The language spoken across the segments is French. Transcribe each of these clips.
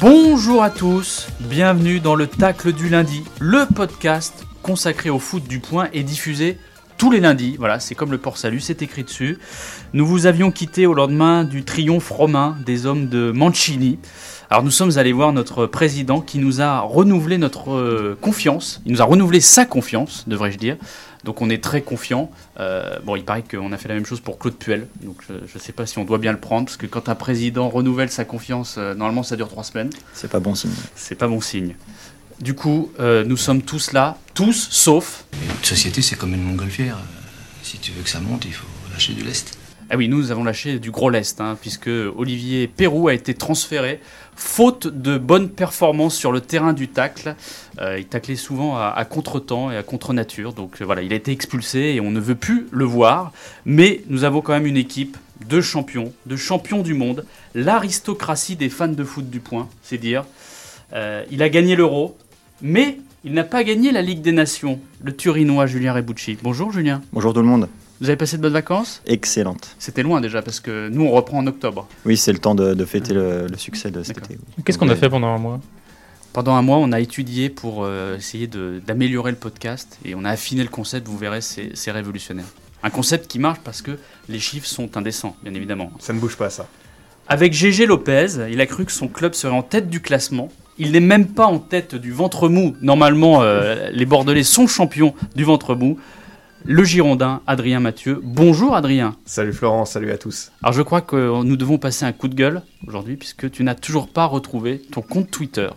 Bonjour à tous, bienvenue dans le Tacle du lundi, le podcast consacré au foot du point et diffusé tous les lundis. Voilà, c'est comme le port salut, c'est écrit dessus. Nous vous avions quitté au lendemain du triomphe romain des hommes de Mancini. Alors nous sommes allés voir notre président qui nous a renouvelé notre euh, confiance, il nous a renouvelé sa confiance, devrais-je dire. Donc on est très confiant. Euh, bon, il paraît qu'on a fait la même chose pour Claude Puel. Donc je ne sais pas si on doit bien le prendre, parce que quand un président renouvelle sa confiance, euh, normalement ça dure trois semaines. C'est pas bon signe. C'est pas bon signe. Du coup, euh, nous sommes tous là, tous sauf. Une société, c'est comme une montgolfière. Si tu veux que ça monte, il faut lâcher du lest. Ah oui, nous avons lâché du gros lest, hein, puisque Olivier Perrou a été transféré, faute de bonne performance sur le terrain du tacle. Euh, il taclait souvent à, à contre-temps et à contre-nature, donc euh, voilà, il a été expulsé et on ne veut plus le voir. Mais nous avons quand même une équipe de champions, de champions du monde, l'aristocratie des fans de foot du point, c'est dire. Euh, il a gagné l'euro, mais il n'a pas gagné la Ligue des Nations, le Turinois Julien Rebucci. Bonjour Julien, Bonjour tout le monde. Vous avez passé de bonnes vacances? Excellente. C'était loin déjà, parce que nous on reprend en octobre. Oui, c'est le temps de, de fêter le, le succès de cet été. Qu'est-ce qu'on a fait pendant un mois? Pendant un mois, on a étudié pour euh, essayer de- d'améliorer le podcast et on a affiné le concept, vous verrez, c'est c'est révolutionnaire. Un concept qui marche parce que les chiffres sont indécents, bien évidemment. Ça ne bouge pas, ça. Avec GG Lopez, il a cru que son club serait en tête du classement. Il n'est même pas en tête du ventre mou. Normalement, euh, les Bordelais sont champions du ventre mou. Le Girondin, Adrien Mathieu. Bonjour Adrien. Salut Florence, salut à tous. Alors je crois que nous devons passer un coup de gueule aujourd'hui puisque tu n'as toujours pas retrouvé ton compte Twitter.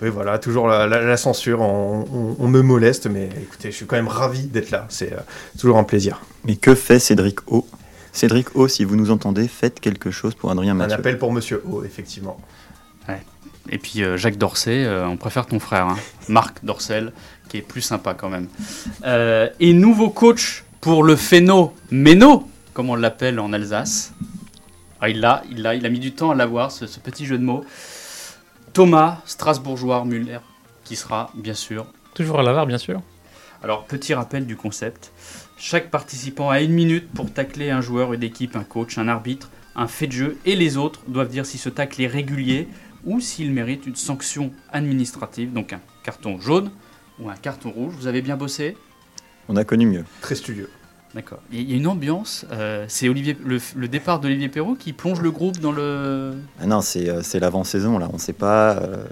Oui, voilà, toujours la, la- la censure, on, on- on me moleste, mais écoutez, je suis quand même ravi d'être là. C'est euh, toujours un plaisir. Mais que fait Cédric O? Cédric O, si vous nous entendez, faites quelque chose pour Adrien Un Mathieu. appel pour Monsieur O, effectivement. Et puis euh, Jacques Dorcet, euh, on préfère ton frère, hein. Marc Dorcel, qui est plus sympa quand même. Euh, et nouveau coach pour le Féno Méno, comme on l'appelle en Alsace. Ah, il l'a, il l'a, il a mis du temps à l'avoir, ce, ce petit jeu de mots. Thomas Strasbourgeois Muller, qui sera bien sûr. Toujours à l'avare, bien sûr. Alors, petit rappel du concept. Chaque participant a une minute pour tacler un joueur, une équipe, un coach, un arbitre, un fait de jeu, et les autres doivent dire si ce tacle est régulier ou s'il mérite une sanction administrative, donc un carton jaune ou un carton rouge. Vous avez bien bossé On a connu mieux. Très studieux. D'accord. Il y a une ambiance. euh, c'est Olivier, le, le départ d'Olivier Perrault qui plonge le groupe dans le. Ah non, c'est euh, c'est l'avant-saison, là. On ne sait pas. euh,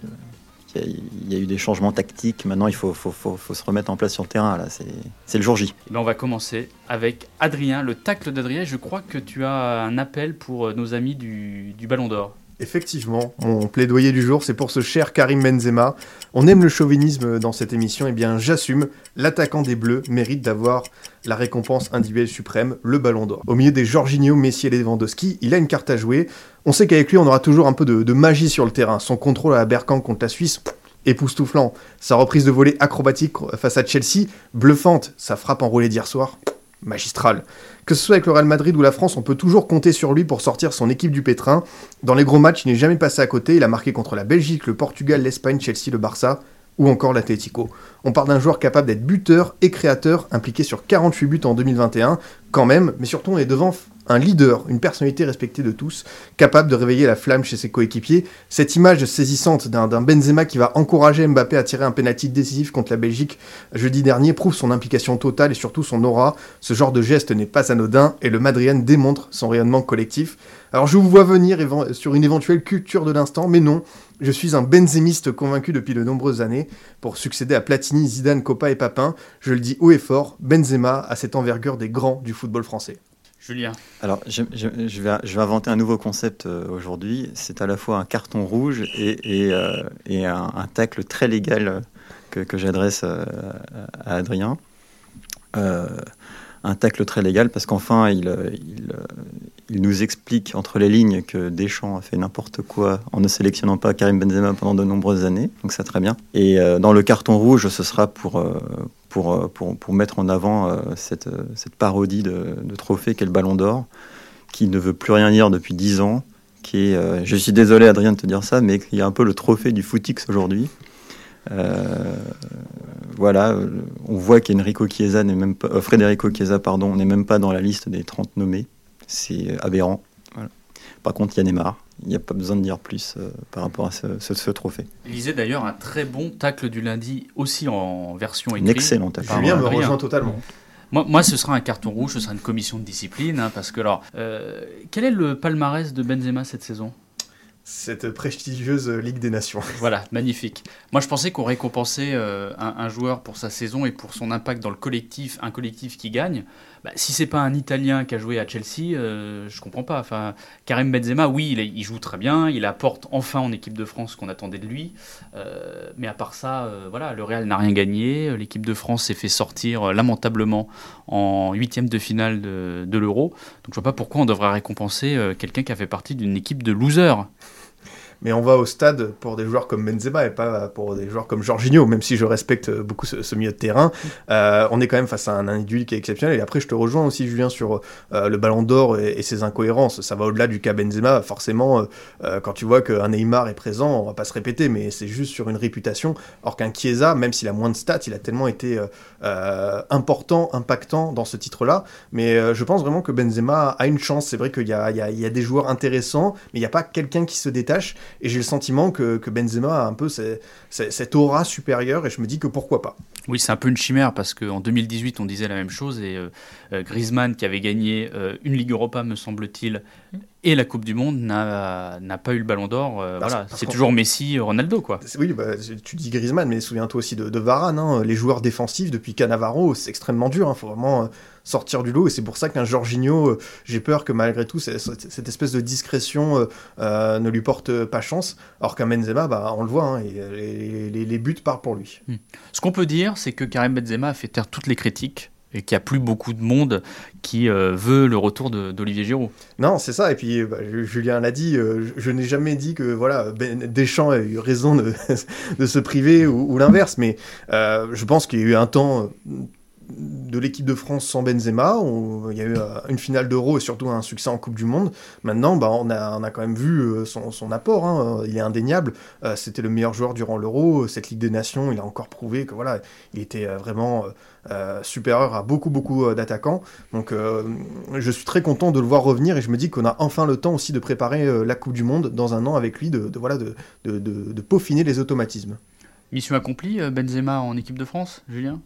Il y, a- il y a eu des changements tactiques. Maintenant, il faut, faut, faut- faut se remettre en place sur le terrain, là. C'est c'est le jour J. Eh ben, on va commencer avec Adrien, le tacle d'Adrien. Je crois que tu as un appel pour nos amis du, du Ballon d'Or. Effectivement, mon plaidoyer du jour, c'est pour ce cher Karim Benzema. On aime le chauvinisme dans cette émission, et bien j'assume, l'attaquant des Bleus mérite d'avoir la récompense individuelle suprême, le Ballon d'Or. Au milieu des Jorginho, Messi et Lewandowski, il a une carte à jouer. On sait qu'avec lui, on aura toujours un peu de, magie sur le terrain. Son contrôle à la Bergkamp contre la Suisse, époustouflant. Sa reprise de volée acrobatique face à Chelsea, bluffante. Sa frappe enroulée d'hier soir, pff, magistrale. Que ce soit avec le Real Madrid ou la France, on peut toujours compter sur lui pour sortir son équipe du pétrin. Dans les gros matchs, il n'est jamais passé à côté. Il a marqué contre la Belgique, le Portugal, l'Espagne, Chelsea, le Barça ou encore l'Atlético. On parle d'un joueur capable d'être buteur et créateur, impliqué sur 48 buts en 2021, quand même, mais surtout on est devant un leader, une personnalité respectée de tous, capable de réveiller la flamme chez ses coéquipiers. Cette image saisissante d'un Benzema qui va encourager Mbappé à tirer un pénalty décisif contre la Belgique jeudi dernier prouve son implication totale et surtout son aura. Ce genre de geste n'est pas anodin et le Madrian démontre son rayonnement collectif. Alors je vous vois venir sur une éventuelle culture de l'instant, mais non, je suis un benzémiste convaincu depuis de nombreuses années. Pour succéder à Platini, Zidane, Copa et Papin, je le dis haut et fort, Benzema a cette envergure des grands du football français. Julien. Alors, je, vais, inventer un nouveau concept euh, aujourd'hui. C'est à la fois un carton rouge et, euh, un, tacle très légal euh, que, j'adresse à Adrien. Un tacle très légal parce qu'enfin, il, il, nous explique entre les lignes que Deschamps a fait n'importe quoi en ne sélectionnant pas Karim Benzema pendant de nombreuses années. Donc ça très bien. Et dans le carton rouge, ce sera pour, pour, euh, pour, pour mettre en avant euh, cette, euh, cette parodie de, trophée qu'est le Ballon d'Or, qui ne veut plus rien dire depuis 10 ans. Qui est, je suis désolé Adrien de te dire ça, mais qui est un peu le trophée du footix aujourd'hui. Voilà, on voit qu'Enrico Chiesa n'est même pas, euh, Chiesa pardon, n'est même pas dans la liste des 30 nommés. C'est aberrant. Par contre, il y a Neymar. Il n'y a pas besoin de dire plus euh, par rapport à ce, ce- ce trophée. Il lisait d'ailleurs un très bon tacle du lundi, aussi en version Un écrite. excellent tacle. Julien me rejoint totalement. Moi, moi, ce sera un carton rouge, ce sera une commission de discipline, hein, parce que alors, euh, quel est le palmarès de Benzema cette saison? Cette prestigieuse Ligue des Nations. Voilà, magnifique. Moi, je pensais qu'on récompensait euh, un, un joueur pour sa saison et pour son impact dans le collectif, un collectif qui gagne. Bah, si c'est pas un Italien qui a joué à Chelsea, euh, je comprends pas. Enfin, Karim Benzema, oui, il, joue très bien, il apporte enfin en équipe de France ce qu'on attendait de lui. Euh, mais à part ça, euh, voilà, le Real n'a rien gagné. L'équipe de France s'est fait sortir euh, lamentablement en huitième de finale de, l'Euro. Donc, je vois pas pourquoi on devrait récompenser quelqu'un qui a fait partie d'une équipe de losers. Mais on va au stade pour des joueurs comme Benzema et pas pour des joueurs comme Jorginho, même si je respecte beaucoup ce, milieu de terrain. Euh, on est quand même face à un individu qui est exceptionnel. Et après, je te rejoins aussi, Julien, sur euh, le ballon d'or et, ses incohérences. Ça va au-delà du cas Benzema. Forcément, euh, quand tu vois qu'un Neymar est présent, on va pas se répéter, mais c'est juste sur une réputation. Or qu'un Chiesa, même s'il a moins de stats, il a tellement été important, impactant dans ce titre-là. Mais je pense vraiment que Benzema a une chance. C'est vrai qu'il y a des joueurs intéressants, mais il n'y a pas quelqu'un qui se détache. Et j'ai le sentiment que, que Benzema a un peu ce- ce- cette aura supérieure, et je me dis que pourquoi pas. Oui, c'est un peu une chimère parce qu'en 2018, on disait la même chose et euh, euh, Griezmann, qui avait gagné euh, une Ligue Europa, me semble-t-il, et la Coupe du Monde, n'a pas eu le Ballon d'Or. euh, voilà, c'est toujours Messi, Ronaldo, quoi. Oui, bah, tu dis Griezmann, mais souviens-toi aussi de, de Varane. hein. Les joueurs défensifs, depuis Cannavaro, c'est extrêmement dur. Il faut vraiment euh, sortir du lot. Et c'est pour ça qu'un Jorginho, euh, j'ai peur que malgré tout, cette espèce de discrétion euh, ne lui porte pas chance. Alors qu'un Benzema, bah, on le voit, hein, et, les, les- les buts partent pour lui. Ce qu'on peut dire, c'est que Karim Benzema a fait taire toutes les critiques et qu'il n'y a plus beaucoup de monde qui euh, veut le retour d'Olivier Giroud. Non, c'est ça. Et puis, bah, Julien l'a dit, euh, je, n'ai jamais dit que voilà, ben, Deschamps a eu raison de, se priver ou, l'inverse. Mais euh, je pense qu'il y a eu un temps euh, de l'équipe de France sans Benzema. où il y a eu euh, une finale d'Euro et surtout un succès en Coupe du Monde. Maintenant, bah, on, a, on a quand même vu euh, son, son apport. hein. Il est indéniable. Euh, C'était le meilleur joueur durant l'Euro. Cette Ligue des Nations, il a encore prouvé que voilà, il était euh, vraiment euh, euh, supérieur à beaucoup, beaucoup euh, d'attaquants. Donc, euh, je suis très content de le voir revenir et je me dis qu'on a enfin le temps aussi de préparer euh, la Coupe du Monde dans un an avec lui, de, voilà, de, de, de- peaufiner les automatismes. Mission accomplie, euh, Benzema en équipe de France, Julien?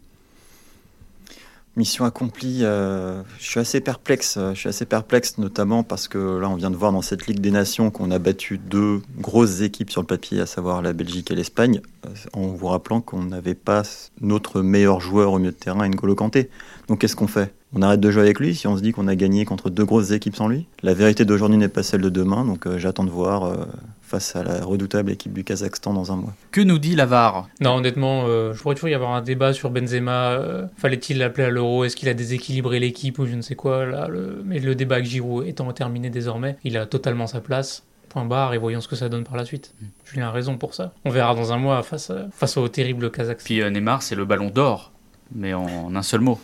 Mission accomplie, euh, je suis assez perplexe. euh, Je suis assez perplexe, notamment parce que là, on vient de voir dans cette Ligue des Nations qu'on a battu deux grosses équipes sur le papier, à savoir la Belgique et l'Espagne, euh, en vous rappelant qu'on n'avait pas notre meilleur joueur au milieu de terrain, N'Golo Kanté. Donc, qu'est-ce qu'on fait? On arrête de jouer avec lui si on se dit qu'on a gagné contre deux grosses équipes sans lui La vérité d'aujourd'hui n'est pas celle de demain, donc euh, j'attends de voir euh, face à la redoutable équipe du Kazakhstan dans un mois. Que nous dit Lavar? Non, honnêtement, euh, je pourrais toujours y avoir un débat sur Benzema. euh, Fallait-il l'appeler à l'euro? Est-ce qu'il a déséquilibré l'équipe ou je ne sais quoi? Là, le- Mais le débat avec Giroud étant terminé désormais, il a totalement sa place. Point barre et voyons ce que ça donne par la suite. Julien a raison pour ça. On verra dans un mois face, à- face au terrible Kazakhstan. Puis euh, Neymar, c'est le Ballon d'Or, mais en un seul mot.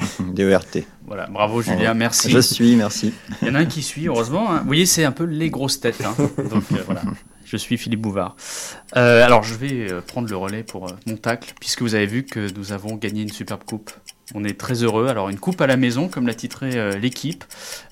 DERT. Voilà, bravo Julien, merci. Je suis, merci. Il y en a un qui suit, heureusement. hein. Vous voyez, c'est un peu les grosses têtes. hein. Donc euh, voilà, je suis Philippe Bouvard. Euh, alors je vais euh, prendre le relais pour mon tacle, puisque vous avez vu que nous avons gagné une superbe coupe. On est très heureux. Alors une coupe à la maison, comme l'a titré euh, l'équipe.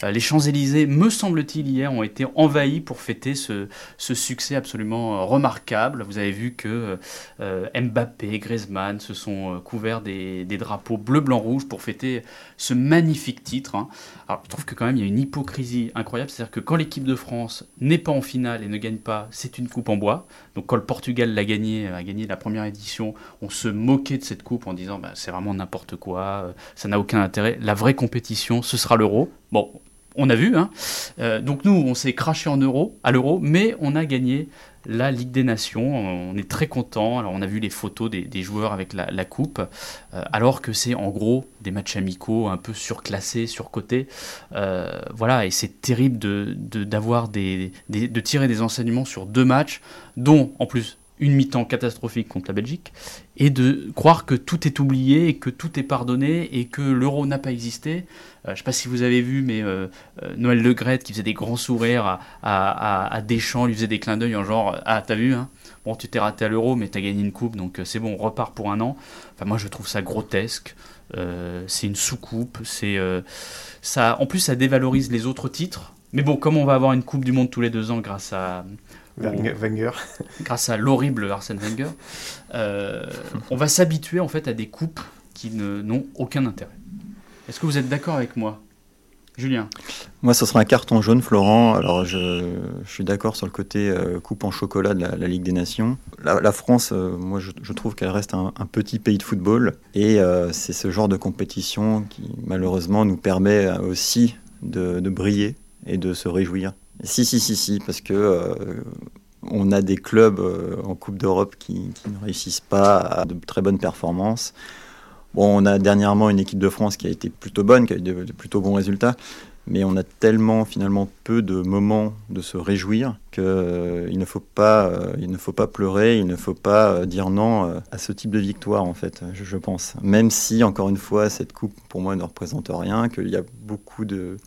Euh, les Champs-Élysées, me semble-t-il, hier ont été envahis pour fêter ce, succès absolument euh, remarquable. Vous avez vu que Mbappé, Griezmann se sont couverts des, des drapeaux bleu, blanc, rouge pour fêter ce magnifique titre. hein. Alors, je trouve que quand même il y a une hypocrisie incroyable, c'est-à-dire que quand l'équipe de France n'est pas en finale et ne gagne pas, c'est une coupe en bois. Donc quand le Portugal l'a gagné, a gagné la première édition, on se moquait de cette coupe en disant bah, c'est vraiment n'importe quoi, ça n'a aucun intérêt. La vraie compétition, ce sera l'Euro. Bon, on a vu. Hein. Euh, donc nous, on s'est craché en euro, à l'euro, mais on a gagné la Ligue des Nations. On est très content. Alors on a vu les photos des, joueurs avec la, coupe, euh, alors que c'est en gros des matchs amicaux un peu surclassés, surcotés. Euh, voilà, et c'est terrible de, de, de tirer des enseignements sur deux matchs, dont en plus une mi-temps catastrophique contre la Belgique, et de croire que tout est oublié et que tout est pardonné et que l'euro n'a pas existé. Euh, je ne sais pas si vous avez vu, mais euh, euh, Noël Le Graët qui faisait des grands sourires à, à, à- Deschamps, lui faisait des clins d'œil en genre Ah, t'as vu, hein Bon, tu t'es raté à l'euro, mais t'as gagné une coupe, donc c'est bon, on repart pour un an. Enfin, moi, je trouve ça grotesque. C'est une sous-coupe. C'est ça. En plus, ça dévalorise les autres titres. Mais bon, comme on va avoir une coupe du monde tous les deux ans grâce à Wenger. Wenger. grâce à l'horrible Arsène Wenger, euh, on va s'habituer en fait à des coupes qui ne- n'ont aucun intérêt. Est-ce que vous êtes d'accord avec moi Julien? Moi, ce sera un carton jaune, Florent. Alors, je, je suis d'accord sur le côté euh, coupe en chocolat de la, la Ligue des Nations. La, la France, euh, moi, je, je trouve qu'elle reste un, un petit pays de football. Et euh, c'est ce genre de compétition qui, malheureusement, nous permet aussi de, de briller et de se réjouir. Si, si, si, si, parce que euh, on a des clubs euh, en Coupe d'Europe qui, ne réussissent pas à de très bonnes performances. Bon, on a dernièrement une équipe de France qui a été plutôt bonne, qui a eu de plutôt bons résultats, mais on a tellement finalement peu de moments de se réjouir qu'il ne faut pas, euh, il ne faut pas pleurer, il ne faut pas euh, dire non euh, à ce type de victoire en fait, je, pense. Même si encore une fois cette coupe pour moi ne représente rien, qu'il y a beaucoup de,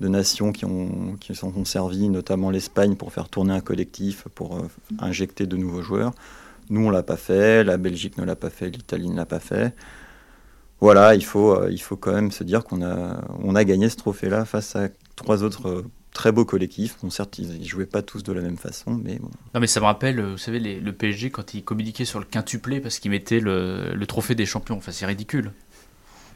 nations qui ont qui s'en sont servies, notamment l'Espagne pour faire tourner un collectif, pour euh, injecter de nouveaux joueurs. Nous on l'a pas fait, la Belgique ne l'a pas fait, l'Italie ne l'a pas fait voilà, il faut, euh, il faut quand même se dire qu'on a, on a gagné ce trophée-là face à trois autres euh, très beaux collectifs. Bon, certes, ils ne jouaient pas tous de la même façon, mais bon. Non mais ça me rappelle, euh, vous savez, les- le PSG quand il communiquait sur le quintuplé parce qu'il mettait le, le trophée des champions. Enfin, c'est ridicule.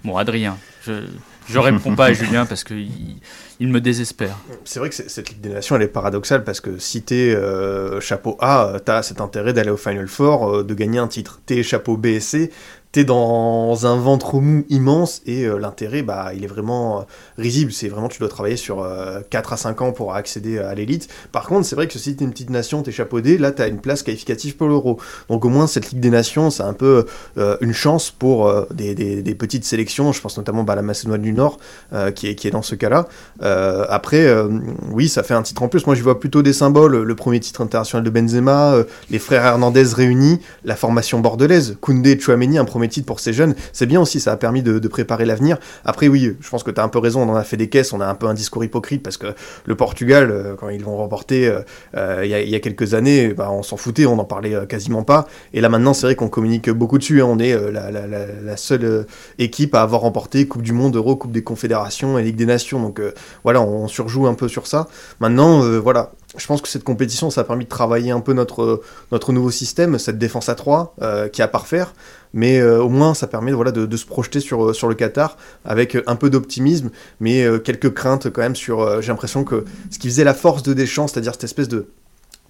Bon, Adrien, je je réponds pas à Julien parce qu'il il me désespère. C'est vrai que cette Ligue des Nations, elle est paradoxale parce que si t'es euh, chapeau A, t'as cet intérêt d'aller au Final Four, euh, de gagner un titre. T'es chapeau B et C, t'es dans un ventre mou immense et euh, l'intérêt, bah, il est vraiment euh, risible. C'est vraiment, tu dois travailler sur euh, 4 à 5 ans pour accéder à l'élite. Par contre, c'est vrai que si t'es une petite nation, t'es chapeau D, là, t'as une place qualificative pour l'Euro. Donc au moins, cette Ligue des Nations, c'est un peu euh, une chance pour euh, des, petites sélections. Je pense notamment bah, à la Macédoine du Nord, euh, qui, est, qui est dans ce cas-là. Euh, après, euh, oui, ça fait un titre en plus. Moi, je vois plutôt des symboles. Le premier titre international de Benzema, euh, les frères Hernandez réunis, la formation bordelaise, Koundé Chouameni, un premier titre pour ces jeunes. C'est bien aussi, ça a permis de, préparer l'avenir. Après, oui, je pense que tu as un peu raison, on en a fait des caisses, on a un peu un discours hypocrite parce que le Portugal, euh, quand ils l'ont remporté euh, euh, il y, a- quelques années, bah, on s'en foutait, on n'en parlait quasiment pas. Et là maintenant, c'est vrai qu'on communique beaucoup dessus. hein. On est la, seule équipe à avoir remporté Coupe du Monde, Euro, Coupe des Confédérations et Ligue des Nations. Donc voilà, on surjoue un peu sur ça. Maintenant, voilà, je pense que cette compétition, ça a permis de travailler un peu notre, euh, notre nouveau système, cette défense à 3 euh, qui est à parfaire. Mais euh, au moins, ça permet voilà, de, se projeter sur, sur le Qatar avec un peu d'optimisme, mais quelques craintes quand même sur. J'ai l'impression que ce qui faisait la force de Deschamps, c'est-à-dire cette espèce de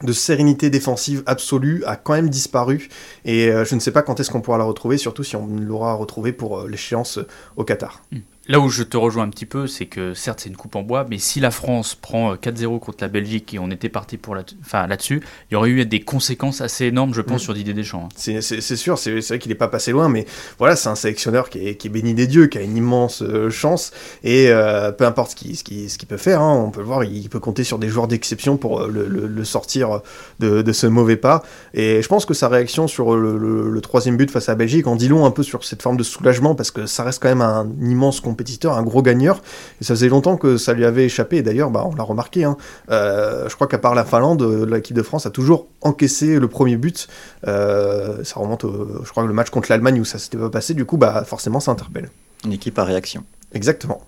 de sérénité défensive absolue a quand même disparu et je ne sais pas quand est-ce qu'on pourra la retrouver surtout si on l'aura retrouvée pour l'échéance au Qatar. Là où je te rejoins un petit peu, c'est que certes c'est une coupe en bois, mais si la France prend euh, 4-0 contre la Belgique et on était parti pour enfin là-dessus, il y aurait eu des conséquences assez énormes, je pense, Mm. sur Didier Deschamps. hein. C'est sûr, c'est vrai qu'il n'est pas passé loin, mais voilà, c'est un sélectionneur qui est, qui est béni des dieux, qui a une immense euh, chance, et euh, peu importe ce qu'il ce ce peut faire, hein, on peut le voir, il peut compter sur des joueurs d'exception pour euh, le, le- le sortir de, de ce mauvais pas. Et je pense que sa réaction sur le, troisième but face à la Belgique en dit long un peu sur cette forme de soulagement, parce que ça reste quand même un immense compétiteur, un gros gagneur, et ça faisait longtemps que ça lui avait échappé, et d'ailleurs, bah, on l'a remarqué, hein, euh, je crois qu'à part la Finlande, euh, l'équipe de France a toujours encaissé le premier but. Euh, ça remonte, au, je crois, le match contre l'Allemagne où ça s'était pas passé. Du coup, bah forcément, ça interpelle. Une équipe à réaction. Exactement.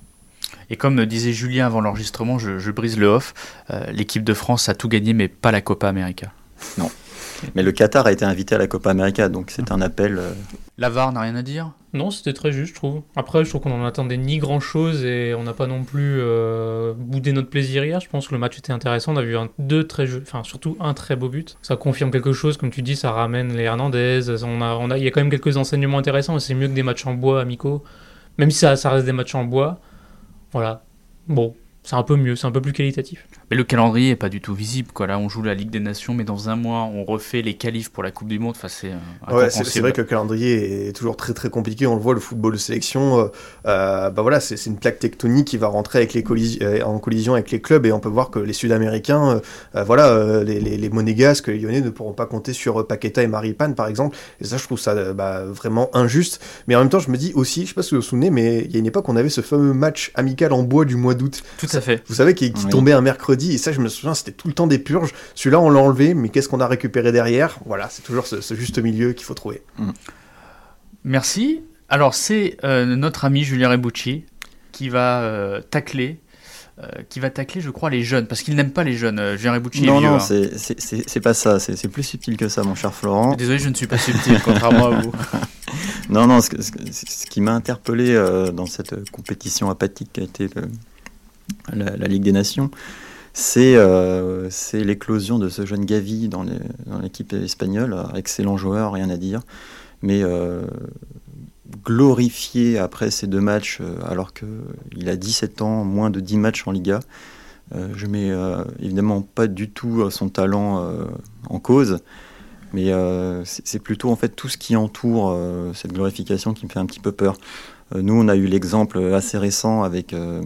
Et comme disait Julien avant l'enregistrement, je, je brise le off, euh, l'équipe de France a tout gagné, mais pas la Copa América. Mais le Qatar a été invité à la Copa América, donc c'est un appel. La VAR n'a rien à dire? Non, c'était très juste, je trouve. Après, je trouve qu'on en attendait ni grand chose et on n'a pas non plus euh, boudé notre plaisir hier. Je pense que le match était intéressant. On a vu un, deux très jeux, enfin surtout un très beau but. Ça confirme quelque chose, comme tu dis, ça ramène les Hernandez. On a, on a, il y a quand même quelques enseignements intéressants. C'est mieux que des matchs en bois amicaux, même si ça, ça reste des matchs en bois. Voilà. Bon, c'est un peu mieux, c'est un peu plus qualitatif. Mais le calendrier est pas du tout visible. Quoi. Là, on joue la Ligue des Nations, mais dans un mois, on refait les qualifs pour la Coupe du Monde. Enfin, c'est euh, Ouais, c'est vrai que le calendrier est toujours très très compliqué. On le voit, le football de sélection, euh, euh, bah voilà, c'est une plaque tectonique qui va rentrer avec les collis- en collision avec les clubs et on peut voir que les Sud-Américains, euh, voilà, les, les, les Monégasques, les Lyonnais ne pourront pas compter sur Paqueta et Maripane par exemple. Et ça, je trouve ça bah, vraiment injuste. Mais en même temps, je me dis aussi, je sais pas si vous vous souvenez, mais il y a une époque, on avait ce fameux match amical en bois du mois d'août. Tout à fait. Vous savez, qui, qui Oui. tombait un mercredi, et ça, je me souviens, c'était tout le temps des purges. Celui-là, on l'a enlevé, mais qu'est-ce qu'on a récupéré derrière? Voilà, c'est toujours ce, ce juste milieu qu'il faut trouver. Merci. Alors, c'est euh, notre ami Julien Rebucci qui va euh, tacler. euh, qui va tacler, je crois, les jeunes, parce qu'il n'aime pas les jeunes. Euh, Julien Rebucci est Non, vieux. non, hein. c'est- pas ça, c'est plus subtil que ça, mon cher Florent. Désolé, je ne suis pas subtil, contrairement à vous. Non, non, ce, qui m'a interpellé euh, dans cette compétition apathique qui a été le- la, Ligue des Nations, c'est euh, c'est l'éclosion de ce jeune Gavi dans l'équipe espagnole. Excellent joueur, rien à dire. Mais euh, glorifié après ces deux matchs, euh, alors qu'il a 17 ans, moins de 10 matchs en Liga. Je mets évidemment pas du tout son talent en cause. Mais c'est plutôt en fait tout ce qui entoure cette glorification qui me fait un petit peu peur. Euh, nous, on a eu l'exemple assez récent avec euh,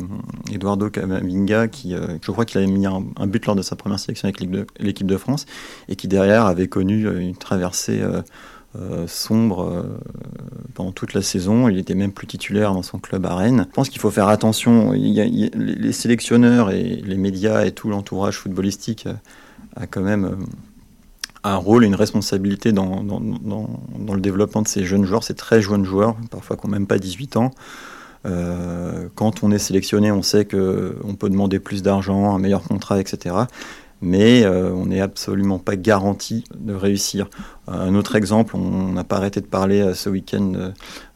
Eduardo Camavinga, qui, euh, je crois qu'il avait mis un, but lors de sa première sélection avec l'équipe de- France, et qui derrière avait connu une traversée sombre pendant toute la saison. Il était même plus titulaire dans son club à Rennes. Je pense qu'il faut faire attention. Les sélectionneurs et les médias et tout l'entourage footballistique a quand même un rôle et une responsabilité dans, le développement de ces jeunes joueurs, ces très jeunes joueurs, parfois qui n'ont même pas 18 ans. Euh, quand on est sélectionné, on sait qu'on peut demander plus d'argent, un meilleur contrat, etc. Mais euh, on n'est absolument pas garanti de réussir. Un autre exemple, on n'a pas arrêté de parler euh, ce week-end euh,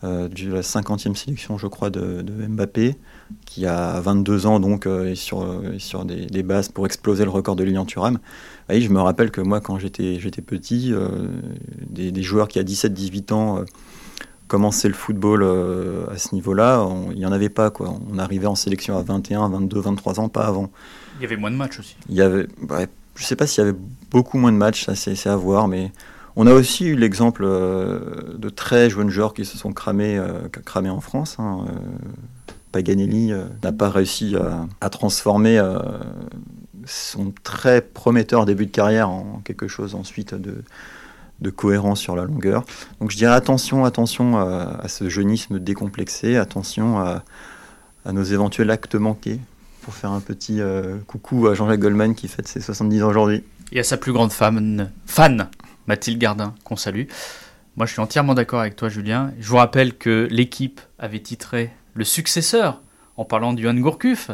euh, de la 50e sélection, je crois, de, Mbappé, qui a 22 ans, donc euh, est sur, sur des, bases pour exploser le record de Lilian Thuram. Oui, je me rappelle que moi, quand j'étais petit, euh, des, joueurs qui à 17-18 ans euh, commençaient le football euh, à ce niveau-là, il n'y en avait pas. Quoi. On arrivait en sélection à 21, 22, 23 ans, pas avant. Il y avait moins de matchs aussi. Il y avait, je ne sais pas s'il y avait beaucoup moins de matchs, ça c'est à voir, mais on a aussi eu l'exemple euh, de très jeunes joueurs qui se sont cramés, euh, cramés en France. hein, euh, Paganelli n'a pas réussi à, transformer son très prometteur début de carrière en quelque chose ensuite de, cohérent sur la longueur. Donc je dirais attention, attention à, ce jeunisme décomplexé, attention à nos éventuels actes manqués pour faire un petit euh, coucou à Jean-Jacques Goldman qui fête ses 70 ans aujourd'hui. Et à sa plus grande fan, fan Mathilde Gardin, qu'on salue. Moi, je suis entièrement d'accord avec toi, Julien. Je vous rappelle que l'équipe avait titré le successeur en parlant Johan Gourcuff,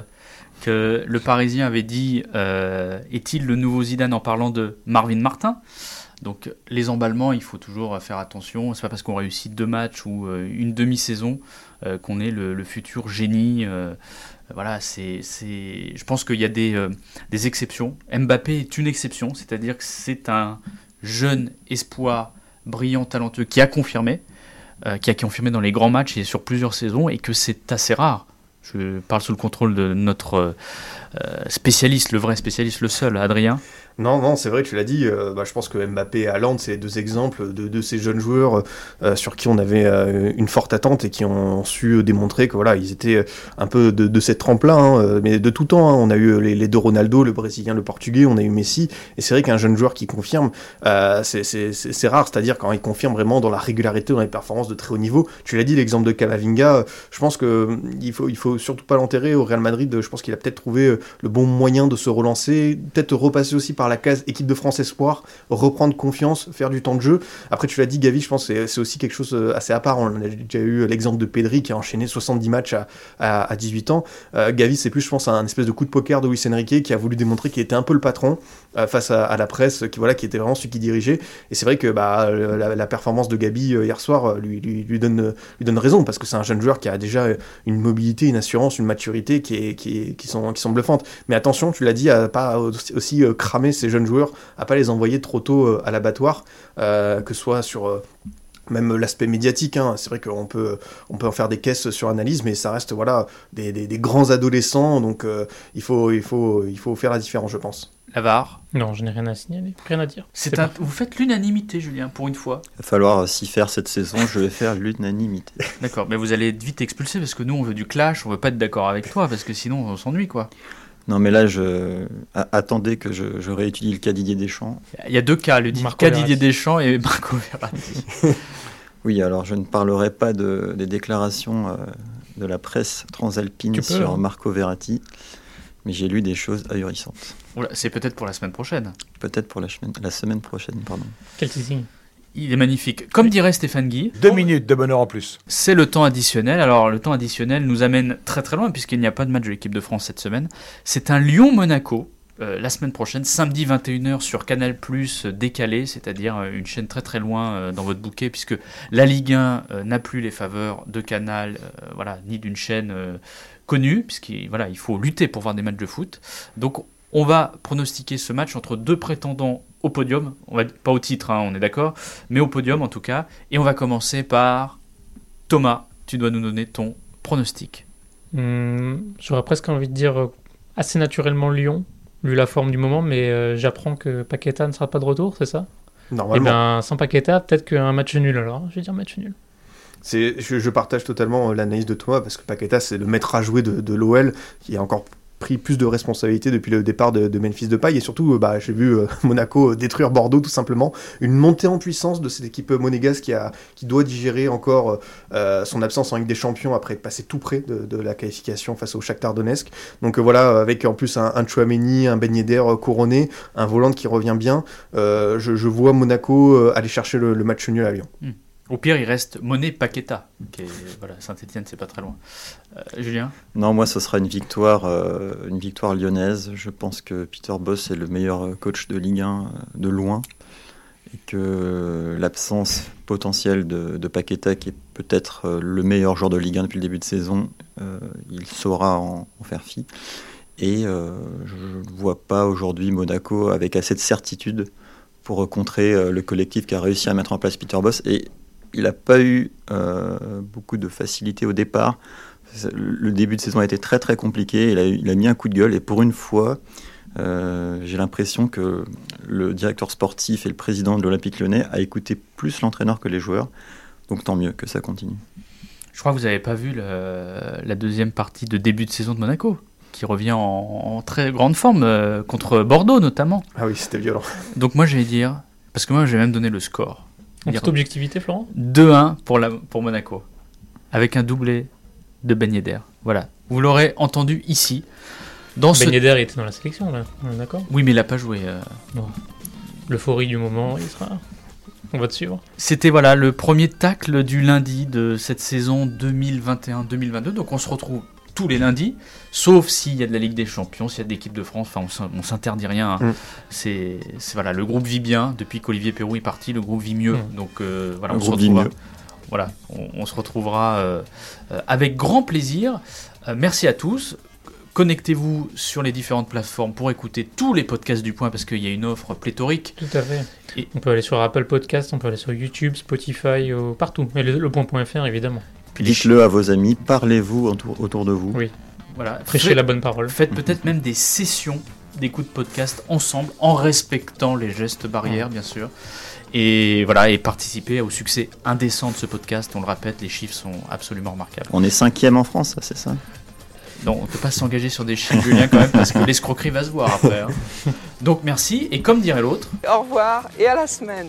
que le Parisien avait dit euh, est-il le nouveau Zidane en parlant de Marvin Martin donc les emballements, il faut toujours faire attention. C'est pas parce qu'on réussit deux matchs ou euh, une demi-saison qu'on est le futur génie. Voilà, c'est, c'est. Je pense qu'il y a des, euh, des exceptions. Mbappé est une exception, c'est-à-dire que c'est un jeune espoir brillant, talentueux, qui a confirmé, euh, qui a confirmé dans les grands matchs et sur plusieurs saisons, et que c'est assez rare. Je parle sous le contrôle de notre euh, spécialiste, le vrai spécialiste, le seul, Adrien. Non, non, c'est vrai, tu l'as dit. euh, bah, je pense que Mbappé et Haaland, c'est deux exemples de, ces jeunes joueurs euh, sur qui on avait euh, une forte attente et qui ont su démontrer que voilà, ils étaient un peu de, de cette trempe-là, hein, euh, mais de tout temps. hein. On a eu les, deux Ronaldo, le Brésilien, le Portugais, on a eu Messi. Et c'est vrai qu'un jeune joueur qui confirme, euh, c'est- rare, c'est-à-dire quand il confirme vraiment dans la régularité, dans les performances de très haut niveau. Tu l'as dit, l'exemple de Camavinga, euh, je pense que euh, il faut, il surtout pas l'enterrer au Real Madrid. Je pense qu'il a peut-être trouvé euh, le bon moyen de se relancer, peut-être repasser aussi par la case équipe de France espoir, reprendre confiance, faire du temps de jeu. Après, tu l'as dit, Gavi, je pense que c'est- aussi quelque chose euh, assez à part. On a déjà eu l'exemple de Pedri qui a enchaîné 70 matchs à, à, à 18 ans. Euh, Gavi, c'est plus, je pense, un espèce de coup de poker de Luis Enrique qui a voulu démontrer qu'il était un peu le patron face à, la presse, qui voilà, qui était vraiment celui qui dirigeait. Et c'est vrai que bah, la, performance de Gabi hier soir lui, donne, lui donne raison parce que c'est un jeune joueur qui a déjà une mobilité, une assurance, une maturité qui, est, qui, est- qui, sont, qui sont bluffantes. Mais attention, tu l'as dit, à pas aussi, euh, cramer ces jeunes joueurs, à pas les envoyer trop tôt euh, à l'abattoir, euh, que ce soit sur. même l'aspect médiatique. Hein. C'est vrai qu'on peut, on peut en faire des caisses sur analyse, mais ça reste voilà des, des- grands adolescents, donc il faut, il faut, il faut faire la différence, je pense. Lavar. Non, je n'ai rien à signaler, rien à dire. C'est un... Vous faites l'unanimité, Julien, pour une fois. Il va falloir s'y faire cette saison, je vais faire l'unanimité. D'accord, mais vous allez être vite expulsé parce que nous, on veut du clash, on veut pas être d'accord avec toi parce que sinon, on s'ennuie, quoi. Non, mais là, je... a- attendez que je, je réétudie le cas Didier Deschamps. Il y a deux cas, le Marco cas Didier. Deschamps et Marco Verratti. Oui, alors je ne parlerai pas de, des déclarations euh, de la presse transalpine peux, sur hein. Marco Verratti, mais j'ai lu des choses ahurissantes. C'est peut-être pour la semaine prochaine. Peut-être pour la semaine, la semaine prochaine, pardon. Quel teasing. Il est magnifique. Comme dirait Stéphane Guy, Deux minutes de bonheur en plus. c'est le temps additionnel. Alors, le temps additionnel nous amène très très loin puisqu'il n'y a pas de match de l'équipe de France cette semaine. C'est un Lyon-Monaco. euh, la semaine prochaine, samedi 21h sur Canal Plus décalé, c'est-à-dire euh, une chaîne très très loin euh, dans votre bouquet, puisque la Ligue 1 euh, n'a plus les faveurs de Canal, euh, voilà, ni d'une chaîne connue, puisqu'il voilà, il faut lutter pour voir des matchs de foot. Donc on va pronostiquer ce match entre deux prétendants au podium, on va pas au titre, hein, on est d'accord, mais au podium en tout cas. Et on va commencer par Thomas. Tu dois nous donner ton pronostic. Hum, J'aurais presque envie de dire euh, assez naturellement Lyon, vu la forme du moment, mais euh, j'apprends que Paqueta ne sera pas de retour, c'est ça? Et Normalement. ben sans Paqueta, peut-être qu'un match nul alors. Je vais dire match nul. Je, partage totalement euh, l'analyse de Thomas parce que Paqueta, c'est le maître à jouer de, l'OL qui a encore pris plus de responsabilités depuis le départ de, de Memphis Depay et surtout, euh, bah, j'ai vu euh, Monaco détruire Bordeaux tout simplement. Une montée en puissance de cette équipe monégasque qui, a, qui doit digérer encore son absence en Ligue des Champions après être passé tout près de, la qualification face au Shakhtar Donetsk. Donc voilà, avec en plus un, Chouameni, un Ben Yedder couronné, un volant qui revient bien, je, vois Monaco aller chercher le, le match nul à Lyon. Au pire, il reste Monet Paqueta. Qui voilà, Saint-Etienne, c'est pas très loin. Euh, Julien Non, moi, ce sera une victoire, euh, une victoire lyonnaise. Je pense que Peter Boss est le meilleur coach de Ligue 1 euh, de loin et que l'absence potentielle de, de Paqueta, qui est peut-être le meilleur joueur de Ligue 1 depuis le début de saison, il saura en, faire fi. Et je ne vois pas aujourd'hui Monaco avec assez de certitude pour contrer le collectif qui a réussi à mettre en place Peter Boss. Et il n'a pas eu euh, beaucoup de facilité au départ. Le début de saison a été très très compliqué. Il a, eu- il a mis un coup de gueule et pour une fois, euh, j'ai l'impression que le directeur sportif et le président de l'Olympique lyonnais a écouté plus l'entraîneur que les joueurs. Donc tant mieux que ça continue. Je crois que vous n'avez pas vu le- la deuxième partie de début de saison de Monaco, qui revient en, en très grande forme, euh, contre Bordeaux notamment. Ah oui, c'était violent. Donc moi, je vais dire, parce que moi, je vais même donner le score. En toute objectivité, Florent? 2-1 pour, la, pour Monaco, avec un doublé de Ben Yedder. Voilà, vous l'aurez entendu ici. Dans ce... Ben Yedder était dans la sélection, là. D'accord? Oui, mais il n'a pas joué. euh. L'euphorie du moment, il sera. On va te suivre. C'était voilà le premier tacle du lundi de cette saison 2021-2022. Donc on se retrouve tous les lundis, sauf s'il y a de la Ligue des Champions, s'il y a de l'équipe de France. Enfin, on s'in- on s'interdit rien. hein. Mm. C'est voilà, le groupe vit bien. Depuis qu'Olivier Perrou est parti, le groupe vit mieux. Mm. Donc euh, voilà, Le on se retrouvera. Voilà, on, on se retrouvera euh, euh, avec grand plaisir. Euh, merci à tous. Connectez-vous sur les différentes plateformes pour écouter tous les podcasts du Point parce qu'il y a une offre pléthorique. Tout à fait. Et- On peut aller sur Apple Podcast, on peut aller sur YouTube, Spotify, partout. Et le, le point.fr, évidemment. Dites-le à vos amis, parlez-vous autour, autour de vous. Oui. Voilà, Prêchez la bonne parole. Faites peut-être même des sessions d'écoute podcast ensemble, en respectant les gestes barrières, bien sûr. Et voilà, et participer au succès indécent de ce podcast. On le répète, les chiffres sont absolument remarquables. On est cinquième en France, c'est ça? Non, on ne peut pas s'engager sur des chiffres, Julien, quand même, parce que l'escroquerie va se voir après. hein. Donc merci, et comme dirait l'autre, Au revoir et à la semaine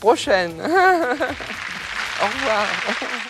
prochaine. Au revoir.